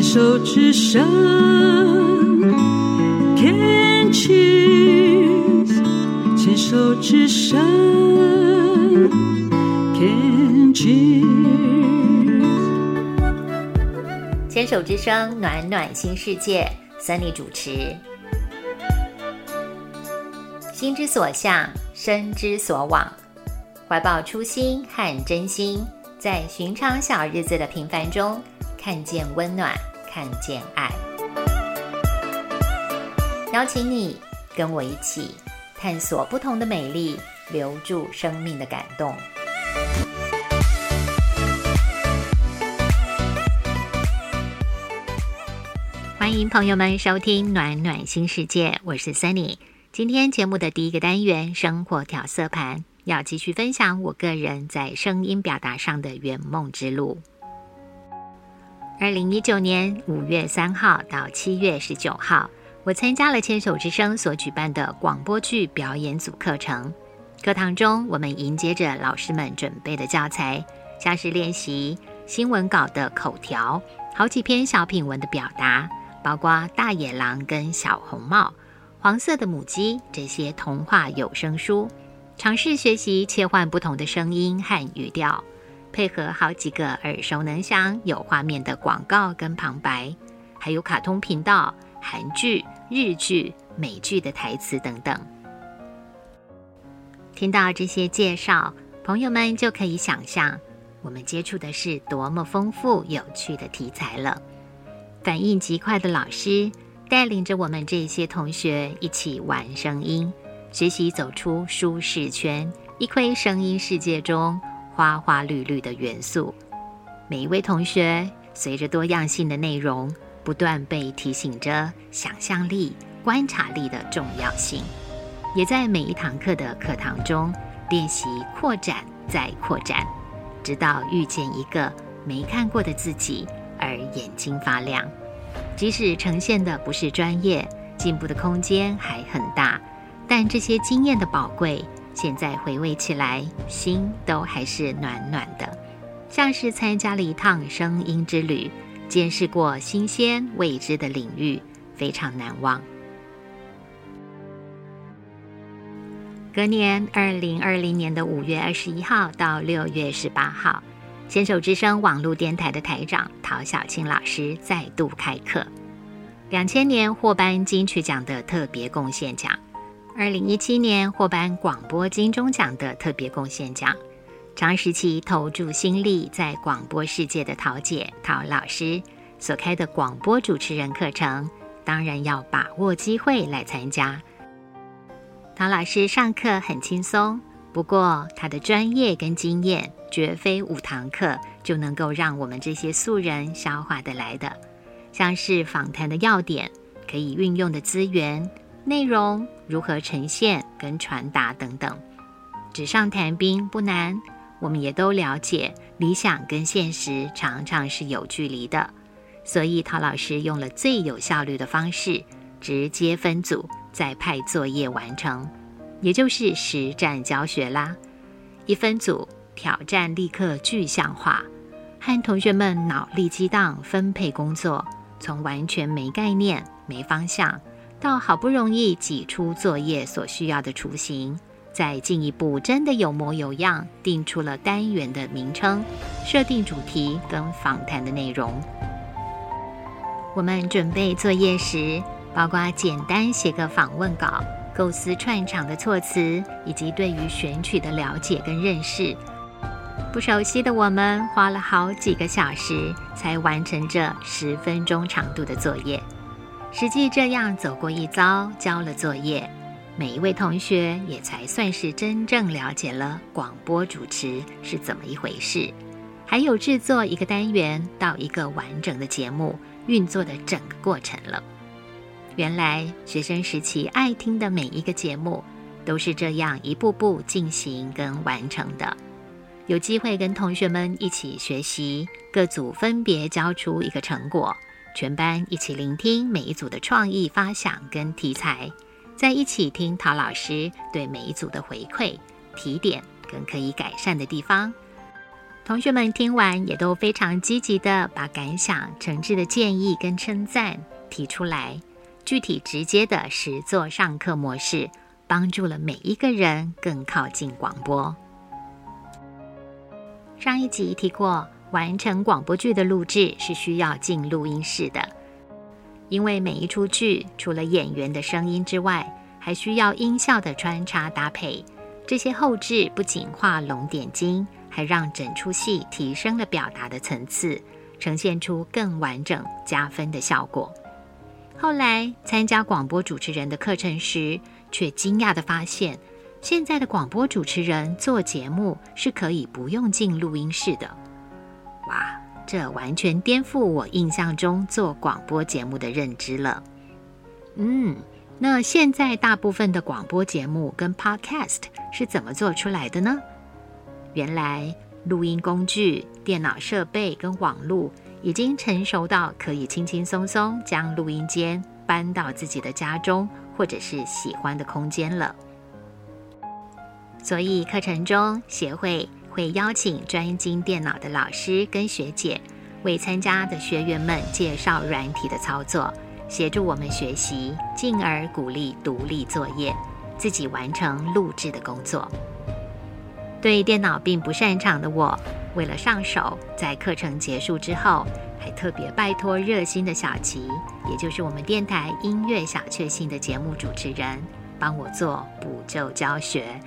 牵手之声，Can cheers，牵手之声，Can cheers。牵手之声，暖暖新世界，Sunny 主持。心之所向，身之所往，怀抱初心和真心，在寻常小日子的平凡中，看见温暖，看见爱。邀请你跟我一起探索不同的美丽，留住生命的感动。欢迎朋友们收听《暖暖新世界》，我是 Sunny。今天节目的第一个单元“生活调色盘”，要继续分享我个人在声音表达上的圆梦之路。二零一九年五月三号到七月十九号，我参加了牵手之声所举办的广播剧表演组课程。课堂中，我们迎接着老师们准备的教材，像是练习新闻稿的口条，好几篇小品文的表达，包括大野狼跟小红帽。黄色的母鸡，这些童话有声书，尝试学习切换不同的声音和语调，配合好几个耳熟能详、有画面的广告跟旁白，还有卡通频道、韩剧、日剧、美剧的台词等等。听到这些介绍，朋友们就可以想象，我们接触的是多么丰富有趣的题材了。反应极快的老师。带领着我们这些同学一起玩声音，学习走出舒适圈，一窥声音世界中花花绿绿的元素。每一位同学随着多样性的内容，不断被提醒着想象力、观察力的重要性，也在每一堂课的课堂中练习扩展再扩展，直到遇见一个没看过的自己而眼睛发亮。即使呈现的不是专业，进步的空间还很大，但这些经验的宝贵，现在回味起来，心都还是暖暖的，像是参加了一趟声音之旅，见识过新鲜未知的领域，非常难忘。隔年，二零二零年的五月二十一号到六月十八号。牵手之声网络电台的台长陶小青老师再度开课。两千年获颁金曲奖的特别贡献奖，二零一七年获颁广播金钟奖的特别贡献奖。长时期投注心力在广播世界的陶姐陶老师所开的广播主持人课程，当然要把握机会来参加。陶老师上课很轻松。不过，他的专业跟经验绝非五堂课就能够让我们这些素人消化得来的。像是访谈的要点、可以运用的资源、内容如何呈现跟传达等等，纸上谈兵不难。我们也都了解，理想跟现实常常是有距离的，所以陶老师用了最有效率的方式，直接分组，再派作业完成。也就是实战教学啦，一分组挑战立刻具象化，和同学们脑力激荡分配工作，从完全没概念、没方向，到好不容易挤出作业所需要的雏形，再进一步真的有模有样，定出了单元的名称，设定主题跟访谈的内容。我们准备作业时，包括简单写个访问稿。构思串场的措辞，以及对于选曲的了解跟认识，不熟悉的我们花了好几个小时才完成这十分钟长度的作业。实际这样走过一遭，交了作业，每一位同学也才算是真正了解了广播主持是怎么一回事，还有制作一个单元到一个完整的节目运作的整个过程了。原来学生时期爱听的每一个节目，都是这样一步步进行跟完成的。有机会跟同学们一起学习，各组分别交出一个成果，全班一起聆听每一组的创意发想跟题材，在一起听陶老师对每一组的回馈、提点跟可以改善的地方。同学们听完也都非常积极的把感想、诚挚的建议跟称赞提出来，具体直接的实作上课模式，帮助了每一个人更靠近广播。上一集提过，完成广播剧的录制是需要进录音室的，因为每一出剧除了演员的声音之外，还需要音效的穿插搭配。这些后置不仅画龙点睛。还让整出戏提升了表达的层次，呈现出更完整、加分的效果。后来参加广播主持人的课程时，却惊讶地发现，现在的广播主持人做节目是可以不用进录音室的。哇，这完全颠覆我印象中做广播节目的认知了。嗯，那现在大部分的广播节目跟 Podcast 是怎么做出来的呢？原来录音工具、电脑设备跟网络已经成熟到可以轻轻松松将录音间搬到自己的家中，或者是喜欢的空间了。所以课程中协会会邀请专精电脑的老师跟学姐，为参加的学员们介绍软体的操作，协助我们学习，进而鼓励独立作业，自己完成录制的工作。对电脑并不擅长的我，为了上手，在课程结束之后，还特别拜托热心的小琪，也就是我们电台音乐小确幸的节目主持人，帮我做补救教学，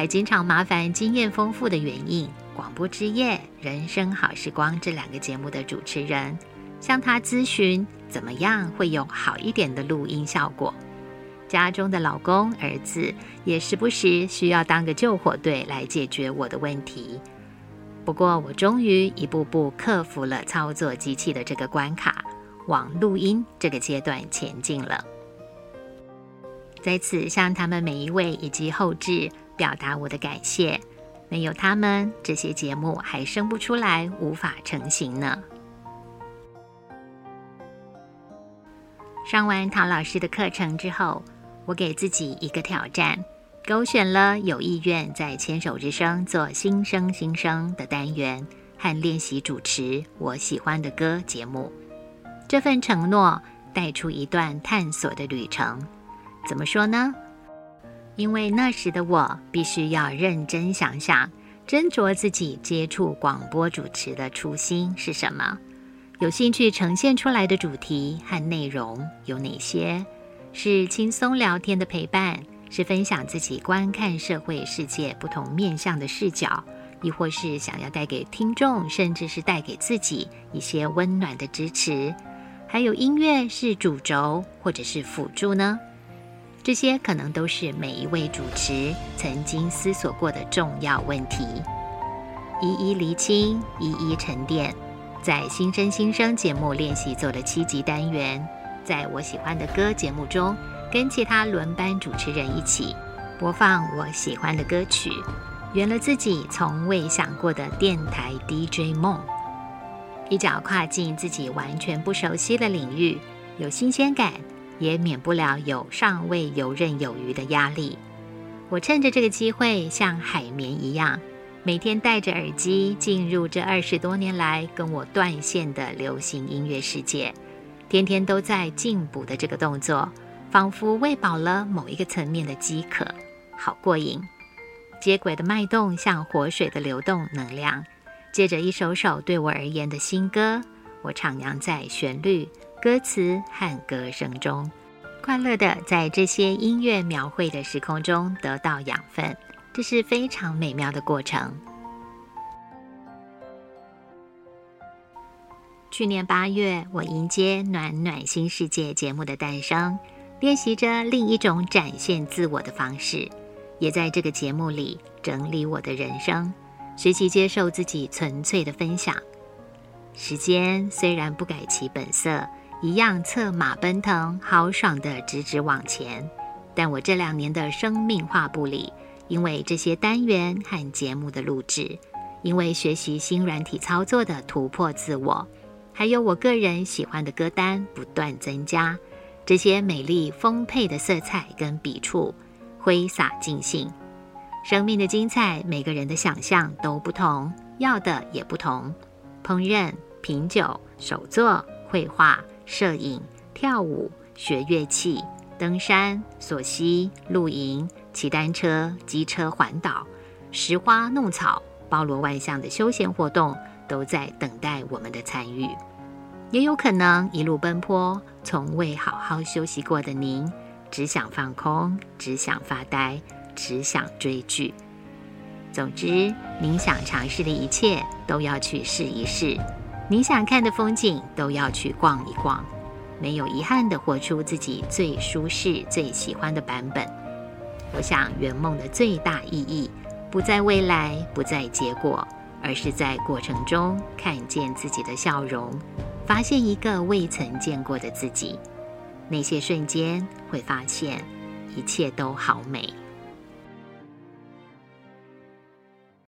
还经常麻烦经验丰富的原因广播之夜、人生好时光这两个节目的主持人，向他咨询怎么样会有好一点的录音效果。家中的老公、儿子也时不时需要当个救火队来解决我的问题。不过，我终于一步步克服了操作机器的这个关卡，往录音这个阶段前进了。在此向他们每一位以及后置表达我的感谢，没有他们，这些节目还生不出来，无法成型呢。上完陶老师的课程之后。我给自己一个挑战，勾选了有意愿在牵手之声做新生新生的单元和练习主持我喜欢的歌节目。这份承诺带出一段探索的旅程。怎么说呢？因为那时的我必须要认真想想，斟酌自己接触广播主持的初心是什么，有兴趣呈现出来的主题和内容有哪些。是轻松聊天的陪伴，是分享自己观看社会世界不同面向的视角，亦或是想要带给听众，甚至是带给自己一些温暖的支持。还有音乐是主轴，或者是辅助呢？这些可能都是每一位主持曾经思索过的重要问题，一一厘清，一一沉淀。在新生新生节目练习做的七集单元。在我喜欢的歌节目中，跟其他轮班主持人一起播放我喜欢的歌曲，圆了自己从未想过的电台 DJ 梦，一脚跨进自己完全不熟悉的领域，有新鲜感，也免不了有尚未游刃有余的压力。我趁着这个机会，像海绵一样，每天戴着耳机进入这二十多年来跟我断线的流行音乐世界。天天都在进补的这个动作，仿佛喂饱了某一个层面的饥渴，好过瘾。接轨的脉动像活水的流动能量，接着一首首对我而言的新歌，我徜徉在旋律、歌词和歌声中，快乐的在这些音乐描绘的时空中得到养分，这是非常美妙的过程。去年八月，我迎接《暖暖新世界》节目的诞生，练习着另一种展现自我的方式，也在这个节目里整理我的人生，学习接受自己纯粹的分享。时间虽然不改其本色，一样策马奔腾，豪爽的直直往前。但我这两年的生命画布里，因为这些单元和节目的录制，因为学习新软体操作的突破自我。还有我个人喜欢的歌单不断增加，这些美丽丰沛的色彩跟笔触挥洒尽兴。生命的精彩，每个人的想象都不同，要的也不同。烹饪、品酒、手作、绘画、摄影、跳舞、学乐器、登山、索溪、露营、骑单车、机车环岛、拾花弄草，包罗万象的休闲活动都在等待我们的参与。也有可能一路奔波，从未好好休息过的您，只想放空，只想发呆，只想追剧。总之，您想尝试的一切都要去试一试，你想看的风景都要去逛一逛，没有遗憾的活出自己最舒适、最喜欢的版本。我想，圆梦的最大意义不在未来，不在结果，而是在过程中看见自己的笑容，发现一个未曾见过的自己。那些瞬间，会发现一切都好美。